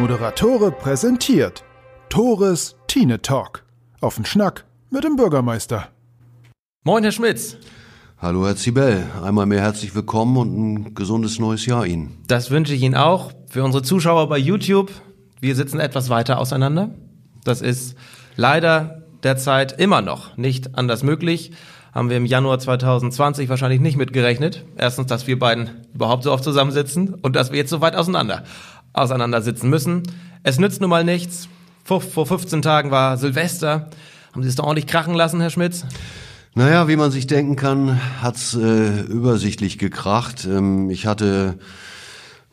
Moderatore präsentiert Tores Tine Talk. Auf den Schnack mit dem Bürgermeister. Moin, Herr Schmitz. Hallo, Herr Zibel. Einmal mehr herzlich willkommen und ein gesundes neues Jahr Ihnen. Das wünsche ich Ihnen auch. Für unsere Zuschauer bei YouTube, wir sitzen etwas weiter auseinander. Das ist leider derzeit immer noch nicht anders möglich. Haben wir im Januar 2020 wahrscheinlich nicht mitgerechnet. Erstens, dass wir beiden überhaupt so oft zusammensitzen und dass wir jetzt so weit auseinander auseinandersitzen müssen. Es nützt nun mal nichts. Vor, vor 15 Tagen war Silvester. Haben Sie es doch ordentlich krachen lassen, Herr Schmitz? Naja, wie man sich denken kann, hat's äh, übersichtlich gekracht. Ähm, ich hatte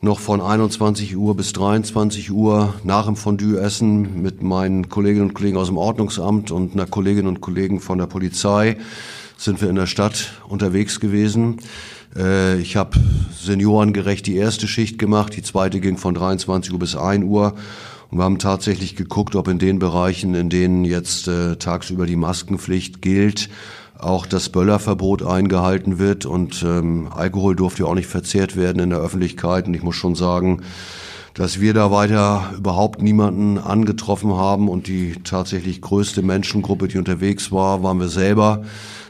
noch von 21 Uhr bis 23 Uhr nach dem Fondue-Essen mit meinen Kolleginnen und Kollegen aus dem Ordnungsamt und einer Kollegin und Kollegen von der Polizei sind wir in der Stadt unterwegs gewesen. Äh, ich habe seniorengerecht die erste Schicht gemacht, die zweite ging von 23 Uhr bis 1 Uhr. Und wir haben tatsächlich geguckt, ob in den Bereichen, in denen jetzt äh, tagsüber die Maskenpflicht gilt, auch das Böllerverbot eingehalten wird und ähm, Alkohol durfte ja auch nicht verzehrt werden in der Öffentlichkeit. Und ich muss schon sagen, dass wir da weiter überhaupt niemanden angetroffen haben und die tatsächlich größte Menschengruppe, die unterwegs war, waren wir selber.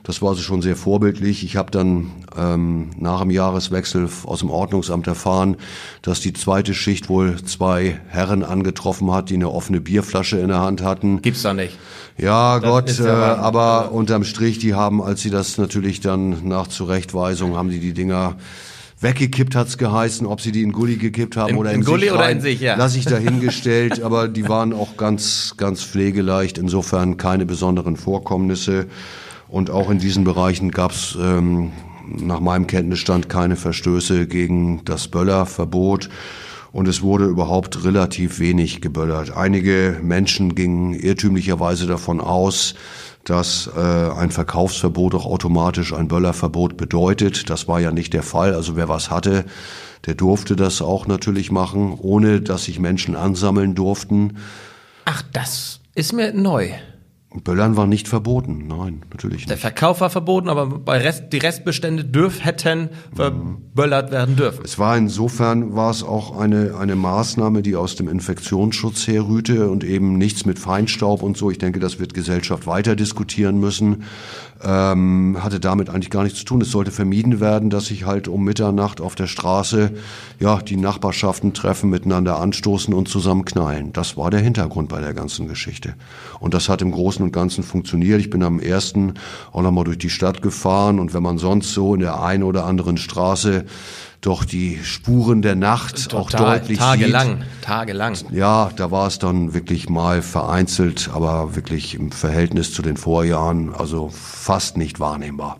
Das war also schon sehr vorbildlich. Ich habe dann ähm, nach dem Jahreswechsel aus dem Ordnungsamt erfahren, dass die zweite Schicht wohl zwei Herren angetroffen hat, die eine offene Bierflasche in der Hand hatten. Gibt's doch nicht. Ja, das Gott, äh, aber unterm Strich, die haben, als sie das natürlich dann nach Zurechtweisung, haben die die Dinger weggekippt hat's geheißen, ob sie die in Gully gekippt haben in, oder in, in Gully sich oder in sich, ja. Lass ich dahingestellt, aber die waren auch ganz, ganz pflegeleicht, insofern keine besonderen Vorkommnisse. Und auch in diesen Bereichen gab's ähm, nach meinem Kenntnisstand keine Verstöße gegen das Böllerverbot und es wurde überhaupt relativ wenig geböllert. Einige Menschen gingen irrtümlicherweise davon aus, dass äh, ein Verkaufsverbot auch automatisch ein Böllerverbot bedeutet. Das war ja nicht der Fall. Also wer was hatte, der durfte das auch natürlich machen, ohne dass sich Menschen ansammeln durften. Ach, das ist mir neu. Böllern war nicht verboten, nein, natürlich nicht. Der Verkauf war verboten, aber bei Rest, die Restbestände dürf, hätten verböllert werden dürfen. Es war insofern, war es auch eine, eine Maßnahme, die aus dem Infektionsschutz herrührte und eben nichts mit Feinstaub und so. Ich denke, das wird Gesellschaft weiter diskutieren müssen. Ähm, hatte damit eigentlich gar nichts zu tun. Es sollte vermieden werden, dass sich halt um Mitternacht auf der Straße ja die Nachbarschaften treffen, miteinander anstoßen und zusammen knallen. Das war der Hintergrund bei der ganzen Geschichte. Und das hat im Großen und Ganzen funktioniert. Ich bin am ersten auch nochmal durch die Stadt gefahren und wenn man sonst so in der einen oder anderen Straße doch die Spuren der Nacht Total, auch deutlich tagelang, sieht. tagelang. Ja, da war es dann wirklich mal vereinzelt, aber wirklich im Verhältnis zu den Vorjahren, also fast nicht wahrnehmbar.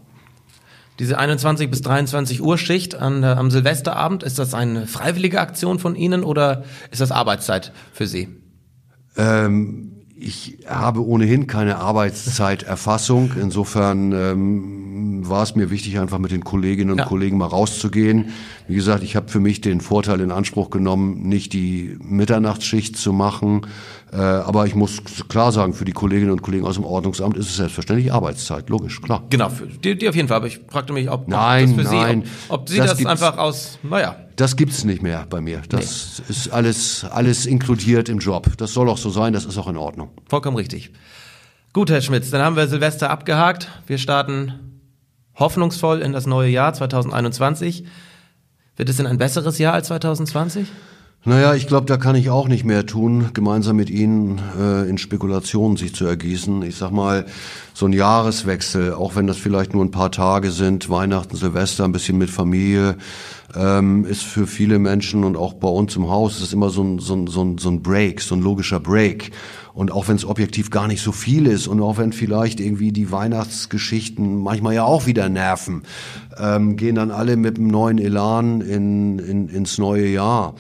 Diese 21 bis 23 Uhr Schicht an, äh, am Silvesterabend, ist das eine freiwillige Aktion von Ihnen oder ist das Arbeitszeit für Sie? Ähm, ich habe ohnehin keine Arbeitszeiterfassung. Insofern ähm, war es mir wichtig, einfach mit den Kolleginnen und Ja. Kollegen mal rauszugehen. Wie gesagt, ich habe für mich den Vorteil in Anspruch genommen, nicht die Mitternachtsschicht zu machen. Äh, aber ich muss klar sagen, für die Kolleginnen und Kollegen aus dem Ordnungsamt ist es selbstverständlich Arbeitszeit. Logisch, klar. Genau, für die, die auf jeden Fall. Aber ich fragte mich, ob, Nein, das für nein. Sie, ob, ob Sie Das das, einfach aus, naja, Das gibt's nicht mehr bei mir. Das ist alles, alles inkludiert im Job. Das soll auch so sein, das ist auch in Ordnung. vollkommen richtig. Gut, Herr Schmitz, dann haben wir Silvester abgehakt. Wir starten hoffnungsvoll in das neue Jahr 2021. Wird es denn ein besseres Jahr als 2020? Naja, ich glaube, da kann ich auch nicht mehr tun, gemeinsam mit Ihnen äh, in Spekulationen sich zu ergießen. Ich sag mal, so ein Jahreswechsel, auch wenn das vielleicht nur ein paar Tage sind, Weihnachten, Silvester, ein bisschen mit Familie, ähm, ist für viele Menschen und auch bei uns im Haus, ist immer so ein, so, ein, so, ein, so ein Break, so ein logischer Break. Und auch wenn es objektiv gar nicht so viel ist und auch wenn vielleicht irgendwie die Weihnachtsgeschichten manchmal ja auch wieder nerven, ähm, gehen dann alle mit einem neuen Elan in, in, ins neue Jahr.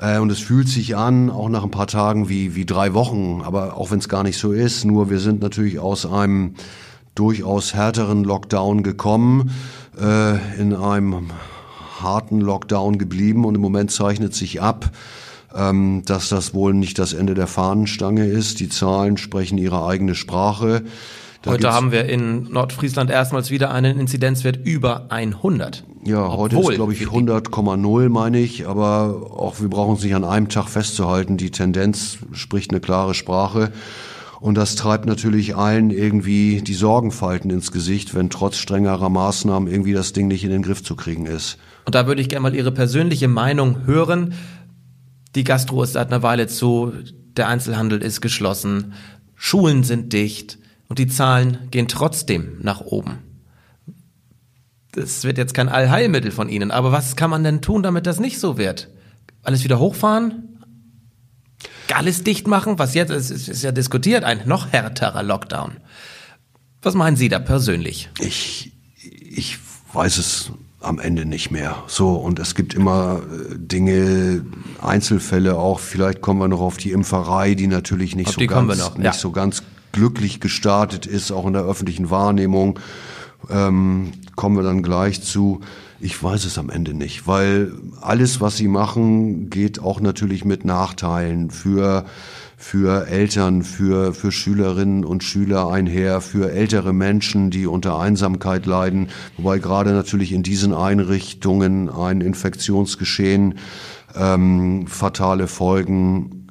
Äh, Und es fühlt sich an, auch nach ein paar Tagen, wie, wie drei Wochen, aber auch wenn es gar nicht so ist. Nur wir sind natürlich aus einem durchaus härteren Lockdown gekommen, äh, in einem harten Lockdown geblieben und im Moment zeichnet sich ab, dass das wohl nicht das Ende der Fahnenstange ist. Die Zahlen sprechen ihre eigene Sprache. Da Heute haben wir in Nordfriesland erstmals wieder einen Inzidenzwert über 100. Ja, heute ist, glaube ich, 100,0 meine ich, aber auch wir brauchen uns nicht an einem Tag festzuhalten. Die Tendenz spricht eine klare Sprache. Und das treibt natürlich allen irgendwie die Sorgenfalten ins Gesicht, wenn trotz strengerer Maßnahmen irgendwie das Ding nicht in den Griff zu kriegen ist. Und da würde ich gerne mal Ihre persönliche Meinung hören. Die Gastro ist seit einer Weile zu, der Einzelhandel ist geschlossen, Schulen sind dicht und die Zahlen gehen trotzdem nach oben. Das wird jetzt kein Allheilmittel von Ihnen, aber was kann man denn tun, damit das nicht so wird? Alles wieder hochfahren? alles dicht machen, was jetzt ist, ist, ja diskutiert, ein noch härterer Lockdown. Was meinen Sie da persönlich? Ich, ich weiß es am Ende nicht mehr. So, und es gibt immer äh, Dinge, Einzelfälle auch, vielleicht kommen wir noch auf die Impferei, die natürlich nicht, auf so, ganz, noch, nicht so ganz glücklich gestartet ist, auch in der öffentlichen Wahrnehmung. Ähm, kommen wir dann gleich zu. Ich weiß es am Ende nicht, weil alles, was sie machen, geht auch natürlich mit Nachteilen für für Eltern, für, für Schülerinnen und Schüler einher, für ältere Menschen, die unter Einsamkeit leiden, wobei gerade natürlich in diesen Einrichtungen ein Infektionsgeschehen ähm, fatale Folgen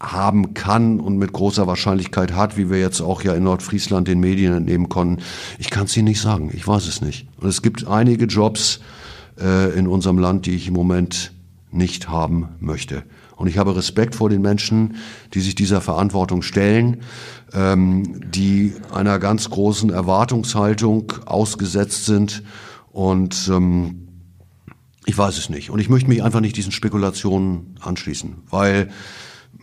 haben kann und mit großer Wahrscheinlichkeit hat, wie wir jetzt auch ja in Nordfriesland den Medien entnehmen konnten. Ich kann es Ihnen nicht sagen, ich weiß es nicht. Und es gibt einige Jobs äh, in unserem Land, die ich im Moment nicht haben möchte. Und ich habe Respekt vor den Menschen, die sich dieser Verantwortung stellen, ähm, die einer ganz großen Erwartungshaltung ausgesetzt sind. Und ähm, ich weiß es nicht. Und ich möchte mich einfach nicht diesen Spekulationen anschließen, weil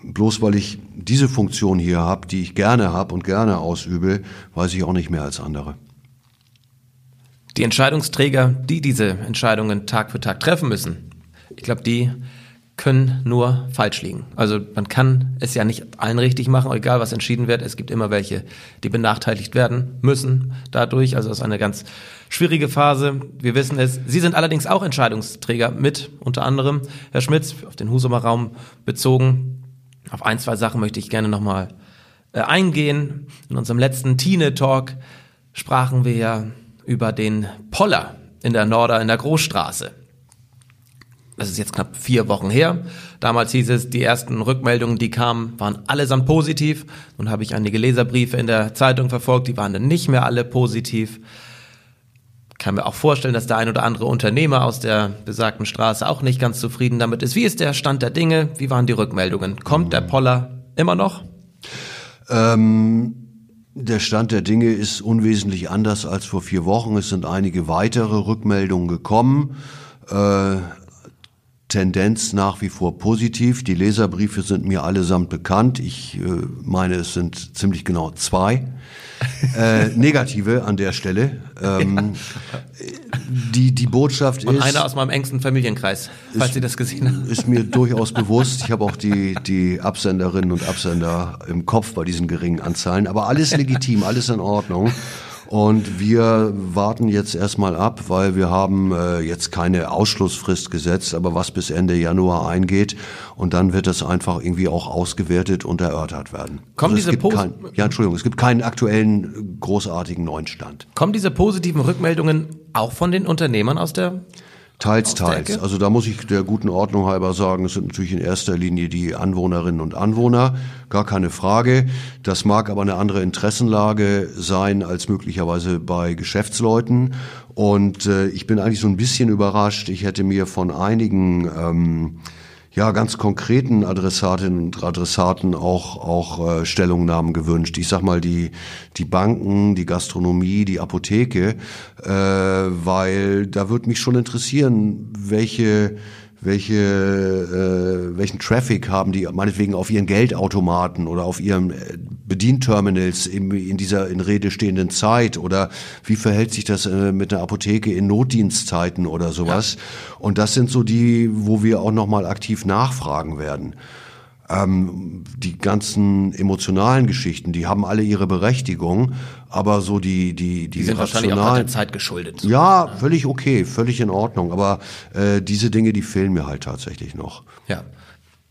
bloß weil ich diese Funktion hier habe, die ich gerne habe und gerne ausübe, weiß ich auch nicht mehr als andere. Die Entscheidungsträger, die diese Entscheidungen Tag für Tag treffen müssen, ich glaube, die können nur falsch liegen. Also man kann es ja nicht allen richtig machen, egal was entschieden wird. Es gibt immer welche, die benachteiligt werden müssen dadurch. Also es ist eine ganz schwierige Phase. Wir wissen es. Sie sind allerdings auch Entscheidungsträger mit, unter anderem Herr Schmitz, auf den Husumer Raum bezogen. Auf ein, zwei Sachen möchte ich gerne nochmal äh, eingehen. In unserem letzten Tine-Talk sprachen wir ja über den Poller in der Norder, in der Großstraße. Das ist jetzt knapp vier Wochen her. Damals hieß es, die ersten Rückmeldungen, die kamen, waren allesamt positiv. Nun habe ich einige Leserbriefe in der Zeitung verfolgt, die waren dann nicht mehr alle positiv kann mir auch vorstellen, dass der ein oder andere Unternehmer aus der besagten Straße auch nicht ganz zufrieden damit ist. Wie ist der Stand der Dinge? Wie waren die Rückmeldungen? Kommt der Poller immer noch? Ähm, der Stand der Dinge ist unwesentlich anders als vor vier Wochen. Es sind einige weitere Rückmeldungen gekommen. Äh, Tendenz nach wie vor positiv. Die Leserbriefe sind mir allesamt bekannt. Ich äh, meine, es sind ziemlich genau zwei äh, negative an der Stelle. Ähm, ja. die, die Botschaft Und ist. einer aus meinem engsten Familienkreis, falls ist, Sie das gesehen haben. Ist mir durchaus bewusst. Ich habe auch die, die Absenderinnen und Absender im Kopf bei diesen geringen Anzahlen. Aber alles legitim, alles in Ordnung. Und wir warten jetzt erstmal ab, weil wir haben äh, jetzt keine Ausschlussfrist gesetzt, aber was bis Ende Januar eingeht. Und dann wird das einfach irgendwie auch ausgewertet und erörtert werden. Kommen also diese kein, Ja, Entschuldigung, es gibt keinen aktuellen großartigen neuen Stand. Kommen diese positiven Rückmeldungen auch von den Unternehmern aus der Teils, teils. Also da muss ich der guten Ordnung halber sagen, es sind natürlich in erster Linie die Anwohnerinnen und Anwohner, gar keine Frage. Das mag aber eine andere Interessenlage sein als möglicherweise bei Geschäftsleuten. Und äh, ich bin eigentlich so ein bisschen überrascht. Ich hätte mir von einigen ähm, ja, ganz konkreten Adressatinnen und Adressaten auch, auch äh, Stellungnahmen gewünscht. Ich sag mal, die, die Banken, die Gastronomie, die Apotheke, äh, weil da würde mich schon interessieren, welche welche, äh, welchen Traffic haben die meinetwegen auf ihren Geldautomaten oder auf ihren äh, Bedienterminals in, in dieser in Rede stehenden Zeit oder wie verhält sich das äh, mit der Apotheke in Notdienstzeiten oder sowas? Ja. Und das sind so die, wo wir auch nochmal aktiv nachfragen werden. Ähm, die ganzen emotionalen Geschichten, die haben alle ihre Berechtigung, aber so die die die, die sind wahrscheinlich auch der Zeit geschuldet. Ja, völlig okay, völlig in Ordnung, aber äh, diese Dinge, die fehlen mir halt tatsächlich noch. Ja.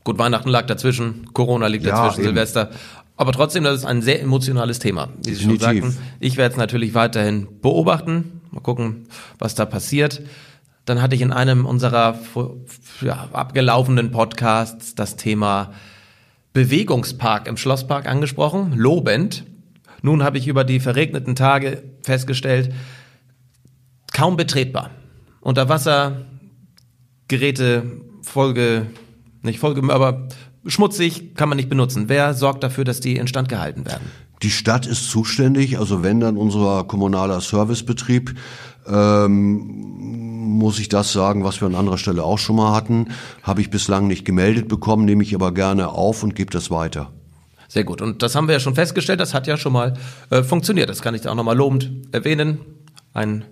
Gut, Weihnachten lag dazwischen, Corona liegt ja, dazwischen, eben. Silvester. Aber trotzdem, das ist ein sehr emotionales Thema, wie Sie schon sagten. Ich werde es natürlich weiterhin beobachten, mal gucken, was da passiert. dann hatte ich in einem unserer ja, abgelaufenen Podcasts das Thema Bewegungspark im Schlosspark angesprochen, lobend. Nun habe ich über die verregneten Tage festgestellt, kaum betretbar. Unterwassergeräte, Folge, nicht Folge, aber schmutzig, kann man nicht benutzen. Wer sorgt dafür, dass die instand gehalten werden? Die Stadt ist zuständig, also wenn dann unser kommunaler Servicebetrieb, ähm, muss ich das sagen, was wir an anderer Stelle auch schon mal hatten, habe ich bislang nicht gemeldet bekommen, nehme ich aber gerne auf und gebe das weiter. Sehr gut. Und das haben wir ja schon festgestellt, das hat ja schon mal äh, funktioniert. Das kann ich auch nochmal lobend erwähnen. Ein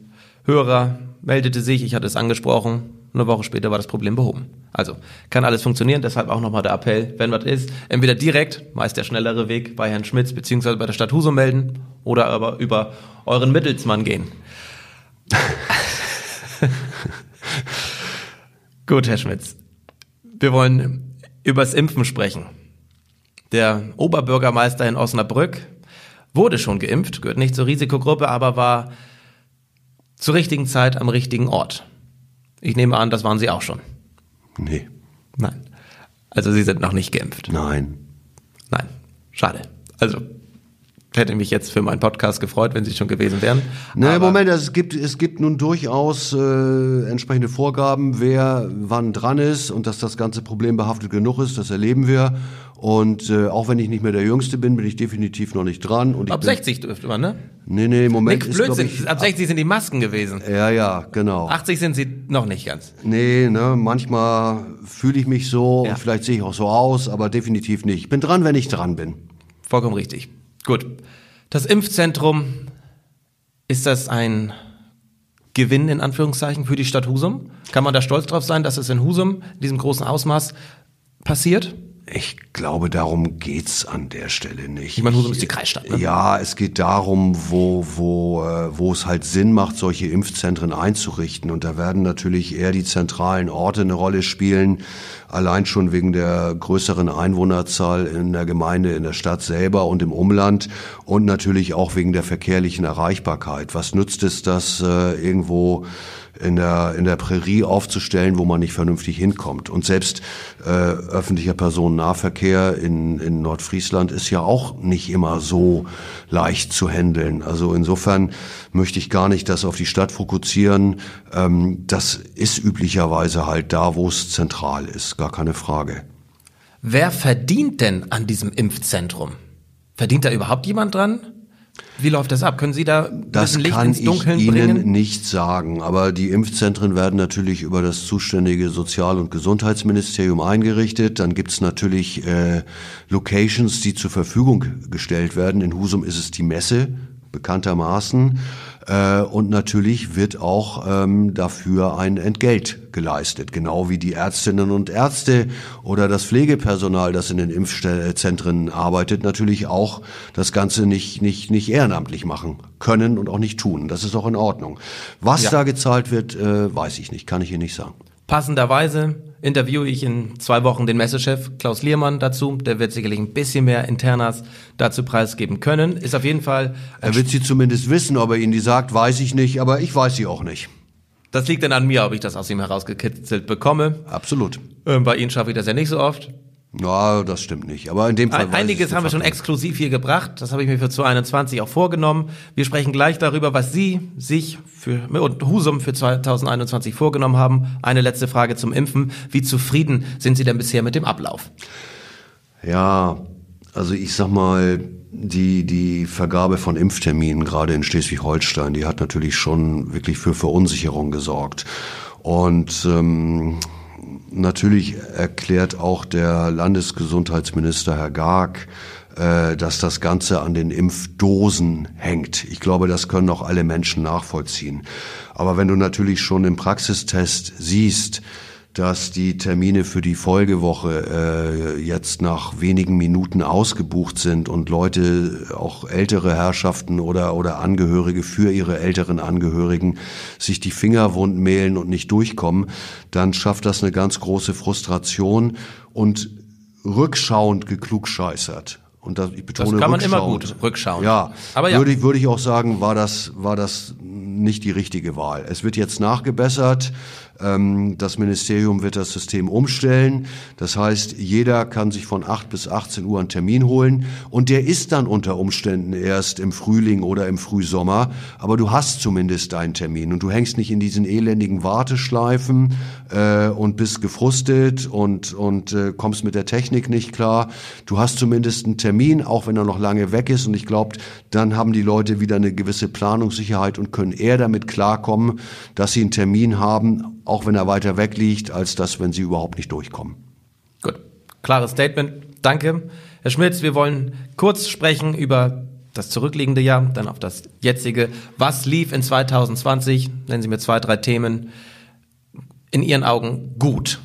Hörer meldete sich, ich hatte es angesprochen, eine Woche später war das Problem behoben. Also kann alles funktionieren, deshalb auch nochmal der Appell, wenn was ist, entweder direkt, meist der schnellere Weg, bei Herrn Schmitz beziehungsweise bei der Stadt Husum melden oder aber über euren Mittelsmann gehen. Gut, Herr Schmitz. Wir wollen übers Impfen sprechen. Der Oberbürgermeister in Osnabrück wurde schon geimpft, gehört nicht zur Risikogruppe, aber war zur richtigen Zeit am richtigen Ort. Ich nehme an, das waren Sie auch schon. Nee. Nein. Also Sie sind noch nicht geimpft. Nein. Nein. Schade. Also hätte mich jetzt für meinen Podcast gefreut, wenn Sie schon gewesen wären. Na, Moment, also es gibt, es gibt nun durchaus äh, entsprechende Vorgaben, wer wann dran ist und dass das ganze Problem behaftet genug ist, das erleben wir. Und äh, auch wenn ich nicht mehr der Jüngste bin, bin ich definitiv noch nicht dran. Und ab 60 dürfte man, ne? Nee, nee, Moment. Nick, Blödsinn, ich, ab 60 sind die Masken gewesen. Ja, ja, genau. 80 sind sie noch nicht ganz. Nee, ne, manchmal fühle ich mich so, ja. vielleicht sehe ich auch so aus, aber definitiv nicht. Ich bin dran, wenn ich dran bin. Vollkommen richtig. Gut. Das Impfzentrum, ist das ein Gewinn in Anführungszeichen für die Stadt Husum? Kann man da stolz drauf sein, dass es in Husum in diesem großen Ausmaß passiert? Ich glaube, darum geht's an der Stelle nicht. Ich meine, Husum ist die Kreisstadt. Ne? Ja, es geht darum, wo, wo, äh, wo es halt Sinn macht, solche Impfzentren einzurichten. Und da werden natürlich eher die zentralen Orte eine Rolle spielen, allein schon wegen der größeren Einwohnerzahl in der Gemeinde, in der Stadt selber und im Umland und natürlich auch wegen der verkehrlichen Erreichbarkeit. Was nützt es, dass äh, irgendwo in der, in der Prärie aufzustellen, wo man nicht vernünftig hinkommt. Und selbst äh, öffentlicher Personennahverkehr in, in Nordfriesland ist ja auch nicht immer so leicht zu handeln. Also insofern möchte ich gar nicht das auf die Stadt fokussieren. Ähm, das ist üblicherweise halt da, wo es zentral ist, gar keine Frage. Wer verdient denn an diesem Impfzentrum? Verdient da überhaupt jemand dran? Wie läuft das ab? Können Sie da das Licht kann ins Dunkeln ich bringen? Ihnen nicht sagen, aber die Impfzentren werden natürlich über das zuständige Sozial- und Gesundheitsministerium eingerichtet. Dann gibt's natürlich äh, Locations, die zur Verfügung gestellt werden. In Husum ist es die Messe, bekanntermaßen. Äh, und natürlich wird auch ähm, dafür ein Entgelt geleistet, genau wie die Ärztinnen und Ärzte oder das Pflegepersonal, das in den Impfzentren arbeitet, natürlich auch das Ganze nicht, nicht, nicht ehrenamtlich machen können und auch nicht tun. Das ist auch in Ordnung. Was ja. da gezahlt wird, äh, weiß ich nicht, kann ich Ihnen nicht sagen. Passenderweise interviewe ich in zwei Wochen den Messechef Klaus Liermann dazu. Der wird sicherlich ein bisschen mehr Internas dazu preisgeben können. Ist auf jeden Fall. Er wird sie zumindest wissen, ob er Ihnen die sagt, weiß ich nicht, aber ich weiß sie auch nicht. Das liegt dann an mir, ob ich das aus ihm herausgekitzelt bekomme. Absolut. Ähm, bei Ihnen schaffe ich das ja nicht so oft. Ja, das stimmt nicht. Aber in dem Fall. Einiges haben wir schon exklusiv hier gebracht. Das habe ich mir für 2021 auch vorgenommen. Wir sprechen gleich darüber, was Sie sich für, und Husum für 2021 vorgenommen haben. Eine letzte Frage zum Impfen. Wie zufrieden sind Sie denn bisher mit dem Ablauf? Ja, also ich sag mal, die, die Vergabe von Impfterminen, gerade in Schleswig-Holstein, die hat natürlich schon wirklich für Verunsicherung gesorgt. Und ähm, Natürlich erklärt auch der Landesgesundheitsminister Herr Garg, äh, dass das Ganze an den Impfdosen hängt. Ich glaube, das können auch alle Menschen nachvollziehen. Aber wenn du natürlich schon im Praxistest siehst, dass die Termine für die Folgewoche äh, jetzt nach wenigen Minuten ausgebucht sind und Leute, auch ältere Herrschaften oder, oder Angehörige für ihre älteren Angehörigen sich die Finger wund mehlen und nicht durchkommen, dann schafft das eine ganz große Frustration und rückschauend geklugscheißert und das, ich betone das kann man immer gut rückschauen. Ja, aber ja. Würde, ich, würde ich auch sagen, war das, war das nicht die richtige Wahl. Es wird jetzt nachgebessert. Ähm, das Ministerium wird das System umstellen. Das heißt, jeder kann sich von 8 bis 18 Uhr einen Termin holen und der ist dann unter Umständen erst im Frühling oder im Frühsommer. Aber du hast zumindest deinen Termin und du hängst nicht in diesen elendigen Warteschleifen äh, und bist gefrustet und, und äh, kommst mit der Technik nicht klar. Du hast zumindest einen Termin, auch wenn er noch lange weg ist. Und ich glaube, dann haben die Leute wieder eine gewisse Planungssicherheit und können eher damit klarkommen, dass sie einen Termin haben, auch wenn er weiter weg liegt, als das, wenn sie überhaupt nicht durchkommen. Gut, klares Statement. Danke. Herr Schmitz, wir wollen kurz sprechen über das zurückliegende Jahr, dann auf das jetzige. Was lief in 2020? Nennen Sie mir zwei, drei Themen. In Ihren Augen gut.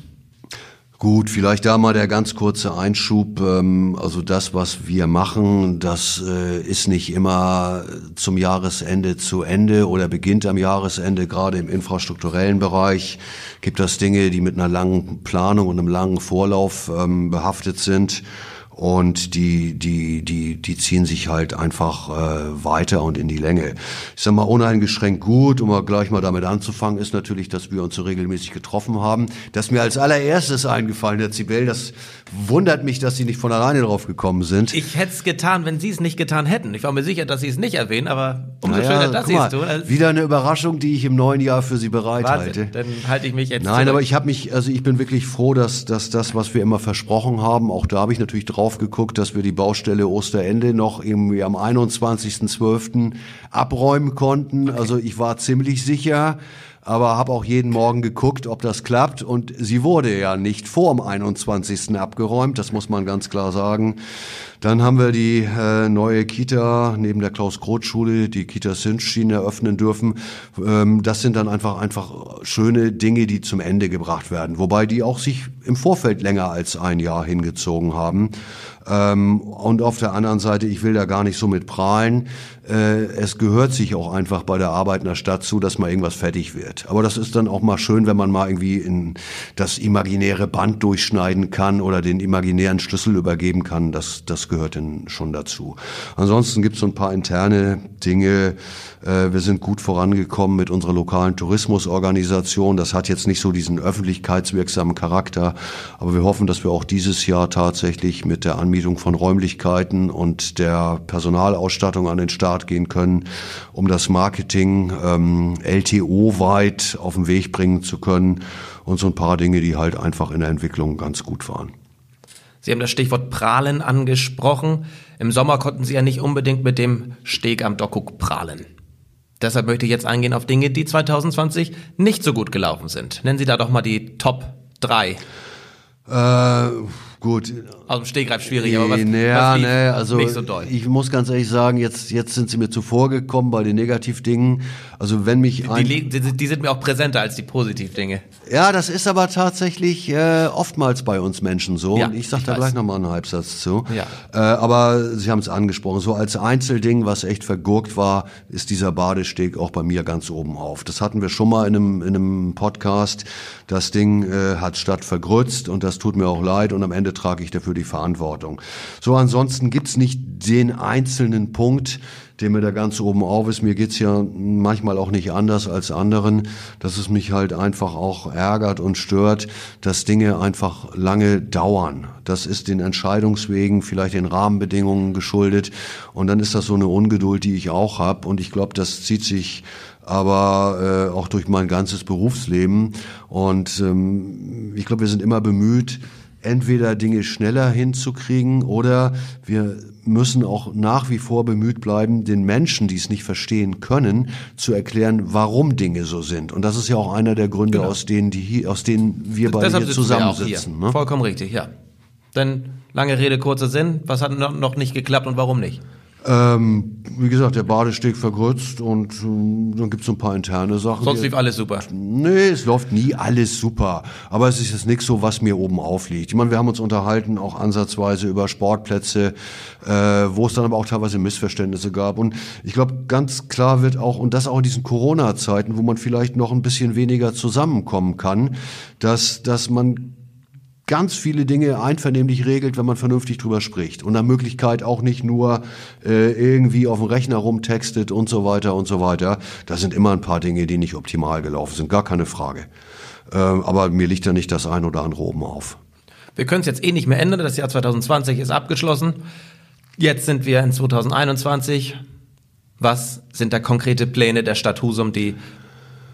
Gut, vielleicht da mal der ganz kurze Einschub. Ähm, also das, was wir machen, das äh, ist nicht immer zum Jahresende zu Ende oder beginnt am Jahresende. Gerade im infrastrukturellen Bereich gibt das Dinge, die mit einer langen Planung und einem langen Vorlauf ähm, behaftet sind und die, die, die, die ziehen sich halt einfach äh, weiter und in die Länge. Ich sag mal, uneingeschränkt gut, um mal gleich mal damit anzufangen, ist natürlich, dass wir uns so regelmäßig getroffen haben. Das mir als allererstes eingefallen, Herr Zibel, das wundert mich, dass Sie nicht von alleine drauf gekommen sind. Ich hätte es getan, wenn Sie es nicht getan hätten. Ich war mir sicher, dass Sie es nicht erwähnen, aber umso naja, schöner, dass Sie es tun. Also wieder eine Überraschung, die ich im neuen Jahr für Sie bereithalte. Dann halte ich mich jetzt Nein, zurück. aber ich habe mich, also ich bin wirklich froh, dass, dass das, was wir immer versprochen haben, auch da habe ich natürlich drauf drauf geguckt, dass wir die Baustelle Osterende noch irgendwie am 21.12. abräumen konnten. Okay. Also ich war ziemlich sicher, aber habe auch jeden Morgen geguckt, ob das klappt. Und sie wurde ja nicht vor dem 21. abgeräumt, das muss man ganz klar sagen. Dann haben wir die äh, neue Kita neben der Klaus-Groth-Schule, die Kita Sinschin eröffnen dürfen. Ähm, das sind dann einfach, einfach schöne Dinge, die zum Ende gebracht werden. Wobei die auch sich im Vorfeld länger als ein Jahr hingezogen haben. Ähm, und auf der anderen Seite, ich will da gar nicht so mit prahlen, äh, es gehört sich auch einfach bei der Arbeit in der Stadt zu, dass mal irgendwas fertig wird. Aber das ist dann auch mal schön, wenn man mal irgendwie in das imaginäre Band durchschneiden kann oder den imaginären Schlüssel übergeben kann. Das, das gehört denn schon dazu. Ansonsten gibt es so ein paar interne Dinge. Äh, wir sind gut vorangekommen mit unserer lokalen Tourismusorganisation. Das hat jetzt nicht so diesen öffentlichkeitswirksamen Charakter, aber wir hoffen, dass wir auch dieses Jahr tatsächlich mit der Anmietung von Räumlichkeiten und der Personalausstattung an den Start gehen können, um das Marketing ähm, LTO-weit auf den Weg bringen zu können und so ein paar Dinge, die halt einfach in der Entwicklung ganz gut waren. Sie haben das Stichwort Prahlen angesprochen. Im Sommer konnten Sie ja nicht unbedingt mit dem Steg am Dockuk prahlen. Deshalb möchte ich jetzt eingehen auf Dinge, die 2020 nicht so gut gelaufen sind. Nennen Sie da doch mal die Top 3. Äh, gut. Aus dem Stegreif schwierig, aber was, ja, was nee, also nicht so doll? Ich muss ganz ehrlich sagen, jetzt, jetzt sind sie mir zuvor gekommen bei den Negativdingen. Also wenn mich ein die, die, die sind mir auch präsenter als die Positivdinge. Ja, das ist aber tatsächlich äh, oftmals bei uns Menschen so. Ja, und ich sage da weiß. gleich nochmal einen Halbsatz zu. Ja. Äh, aber Sie haben es angesprochen. So als Einzelding, was echt vergurkt war, ist dieser Badesteg auch bei mir ganz oben auf. Das hatten wir schon mal in einem, in einem Podcast. Das Ding äh, hat statt vergrützt und das tut mir auch leid und am Ende trage ich dafür die Verantwortung. So, ansonsten gibt's nicht den einzelnen Punkt, der mir da ganz oben auf ist. Mir geht's ja manchmal auch nicht anders als anderen, dass es mich halt einfach auch ärgert und stört, dass Dinge einfach lange dauern. Das ist den Entscheidungswegen, vielleicht den Rahmenbedingungen geschuldet. Und dann ist das so eine Ungeduld, die ich auch habe. Und ich glaube, das zieht sich aber äh, auch durch mein ganzes Berufsleben. Und ähm, ich glaube, wir sind immer bemüht, entweder Dinge schneller hinzukriegen oder wir müssen auch nach wie vor bemüht bleiben, den Menschen, die es nicht verstehen können, zu erklären, warum Dinge so sind. Und das ist ja auch einer der Gründe, genau. aus denen die hier, aus denen wir beide hier zusammensitzen. Hier. Ne? Vollkommen richtig, ja. Denn lange Rede, kurzer Sinn, was hat noch nicht geklappt und warum nicht? Ähm, wie gesagt, der Badesteg vergrützt und äh, dann gibt's so ein paar interne Sachen. Sonst lief alles super. Nee, es läuft nie alles super. Aber es ist jetzt nichts so, was mir oben aufliegt. Ich meine, wir haben uns unterhalten, auch ansatzweise über Sportplätze, äh, wo es dann aber auch teilweise Missverständnisse gab. Und ich glaube, ganz klar wird auch, und das auch in diesen Corona-Zeiten, wo man vielleicht noch ein bisschen weniger zusammenkommen kann, dass, dass man ganz viele Dinge einvernehmlich regelt, wenn man vernünftig drüber spricht. Und nach Möglichkeit auch nicht nur äh, irgendwie auf dem Rechner rumtextet und so weiter und so weiter. Da sind immer ein paar Dinge, die nicht optimal gelaufen sind, gar keine Frage. Äh, aber mir liegt da nicht das ein oder andere oben auf. Wir können es jetzt eh nicht mehr ändern. Das Jahr 2020 ist abgeschlossen. Jetzt sind wir in 2021. Was sind da konkrete Pläne der Stadt Husum, die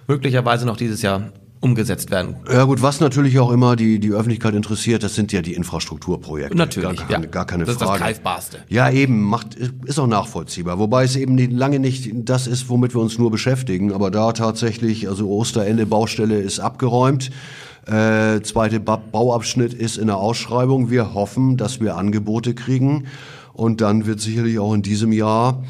möglicherweise noch dieses Jahr umgesetzt werden. Ja gut, was natürlich auch immer die, die Öffentlichkeit interessiert, das sind ja die Infrastrukturprojekte. Natürlich, gar, keine, ja. gar keine das Frage. ist das Greifbarste. Ja, eben, macht, ist auch nachvollziehbar. Wobei es eben nicht, lange nicht das ist, womit wir uns nur beschäftigen. Aber da tatsächlich, also Osterende Baustelle ist abgeräumt. Äh, zweite ba Bauabschnitt ist in der Ausschreibung. Wir hoffen, dass wir Angebote kriegen. Und dann wird sicherlich auch in diesem Jahr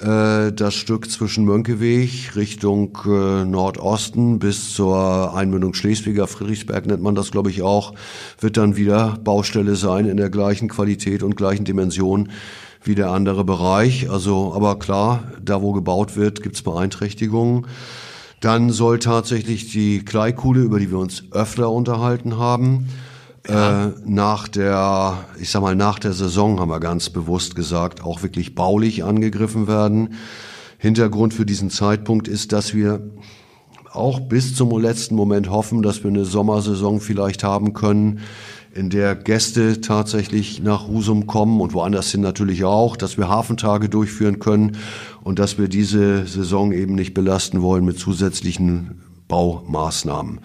äh, das Stück zwischen Mönkeweg Richtung äh, Nordosten bis zur Einmündung Schleswiger, Friedrichsberg nennt man das, glaube ich, auch, wird dann wieder Baustelle sein in der gleichen Qualität und gleichen Dimension wie der andere Bereich. Also, aber klar, da wo gebaut wird, gibt es Beeinträchtigungen. Dann soll tatsächlich die Kleikuhle, über die wir uns öfter unterhalten haben, ja. Äh, nach der, ich sag mal, nach der Saison haben wir ganz bewusst gesagt, auch wirklich baulich angegriffen werden. Hintergrund für diesen Zeitpunkt ist, dass wir auch bis zum letzten Moment hoffen, dass wir eine Sommersaison vielleicht haben können, in der Gäste tatsächlich nach Husum kommen und woanders hin natürlich auch, dass wir Hafentage durchführen können und dass wir diese Saison eben nicht belasten wollen mit zusätzlichen Baumaßnahmen.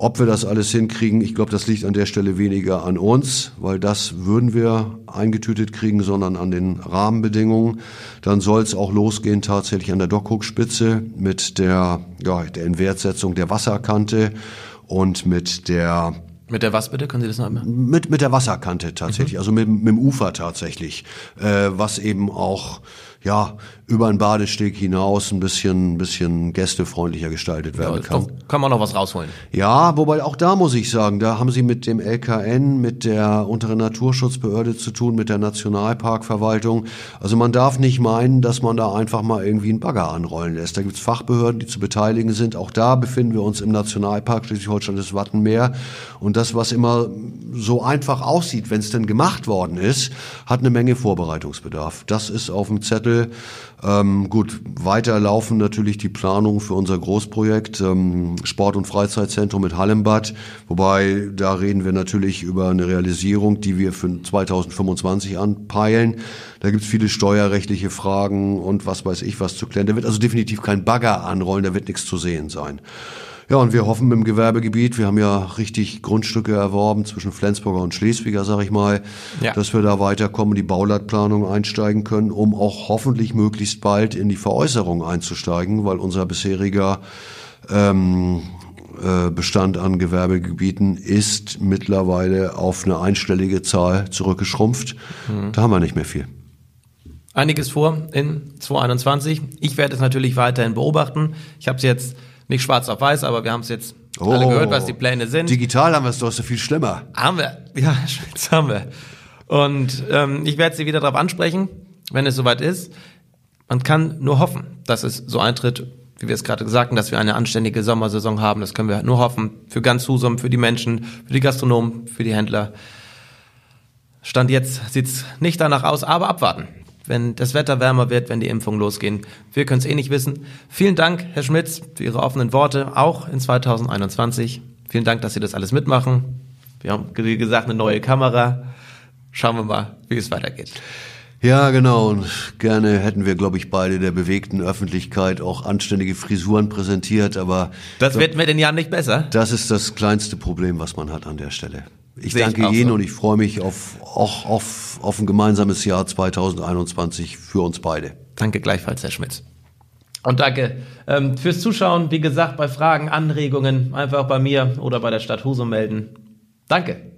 Ob wir das alles hinkriegen, ich glaube, das liegt an der Stelle weniger an uns, weil das würden wir eingetütet kriegen, sondern an den Rahmenbedingungen. Dann soll es auch losgehen tatsächlich an der Dockhook-Spitze mit der, ja, der Inwertsetzung der Wasserkante und mit der mit der was bitte? Können Sie das noch einmal? Mit, mit der Wasserkante tatsächlich, mhm. also mit, mit dem Ufer tatsächlich, äh, was eben auch ja, über einen Badesteg hinaus ein bisschen, ein bisschen gästefreundlicher gestaltet werden ja, kann. Kann man noch was rausholen? Ja, wobei auch da muss ich sagen, da haben Sie mit dem LKN, mit der unteren Naturschutzbehörde zu tun, mit der Nationalparkverwaltung. Also man darf nicht meinen, dass man da einfach mal irgendwie einen Bagger anrollen lässt. Da gibt's Fachbehörden, die zu beteiligen sind. Auch da befinden wir uns im Nationalpark Schleswig-Holstein des Wattenmeer. Und das, was immer so einfach aussieht, wenn es denn gemacht worden ist, hat eine Menge Vorbereitungsbedarf. Das ist auf dem Zettel Zettel. Ähm, gut, weiter laufen natürlich die Planungen für unser Großprojekt ähm, Sport- und Freizeitzentrum mit Hallenbad. Wobei, da reden wir natürlich über eine Realisierung, die wir für 2025 anpeilen. Da gibt es viele steuerrechtliche Fragen und was weiß ich was zu klären. Da wird also definitiv kein Bagger anrollen, da wird nichts zu sehen sein. Ja, und wir hoffen im Gewerbegebiet, wir haben ja richtig Grundstücke erworben zwischen Flensburger und Schleswiger, sag ich mal, ja. dass wir da weiterkommen, die Bauleitplanung einsteigen können, um auch hoffentlich möglichst bald in die Veräußerung einzusteigen, weil unser bisheriger ähm, äh, Bestand an Gewerbegebieten ist mittlerweile auf eine einstellige Zahl zurückgeschrumpft. Mhm. Da haben wir nicht mehr viel. Einiges vor in 2021. Ich werde es natürlich weiterhin beobachten. Ich habe es jetzt nicht schwarz auf weiß, aber wir haben es jetzt oh, alle gehört, was die Pläne sind. Digital haben wir es doch so viel schlimmer. Haben wir, ja, das haben wir. Und ähm, ich werde Sie wieder darauf ansprechen, wenn es soweit ist. Man kann nur hoffen, dass es so eintritt, wie wir es gerade gesagt haben, dass wir eine anständige Sommersaison haben. Das können wir nur hoffen. Für ganz Husum, für die Menschen, für die Gastronomen, für die Händler. Stand jetzt sieht's nicht danach aus, aber abwarten wenn das Wetter wärmer wird, wenn die Impfungen losgehen. Wir können es eh nicht wissen. Vielen Dank, Herr Schmitz, für Ihre offenen Worte, auch in 2021. Vielen Dank, dass Sie das alles mitmachen. Wir haben, wie gesagt, eine neue Kamera. Schauen wir mal, wie es weitergeht. Ja, genau. Und gerne hätten wir, glaube ich, beide der bewegten Öffentlichkeit auch anständige Frisuren präsentiert, aber. Das glaub, wird mir den Jahren nicht besser. Das ist das kleinste Problem, was man hat an der Stelle. Ich Sehe danke ich Ihnen so. und ich freue mich auf, auch auf, auf ein gemeinsames Jahr 2021 für uns beide. Danke gleichfalls, Herr Schmitz. Und danke ähm, fürs Zuschauen. Wie gesagt, bei Fragen, Anregungen einfach bei mir oder bei der Stadt Husum melden. Danke.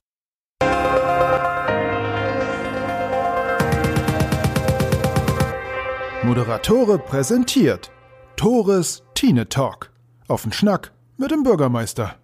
Moderatore präsentiert Tores Tine Talk. Auf den Schnack mit dem Bürgermeister.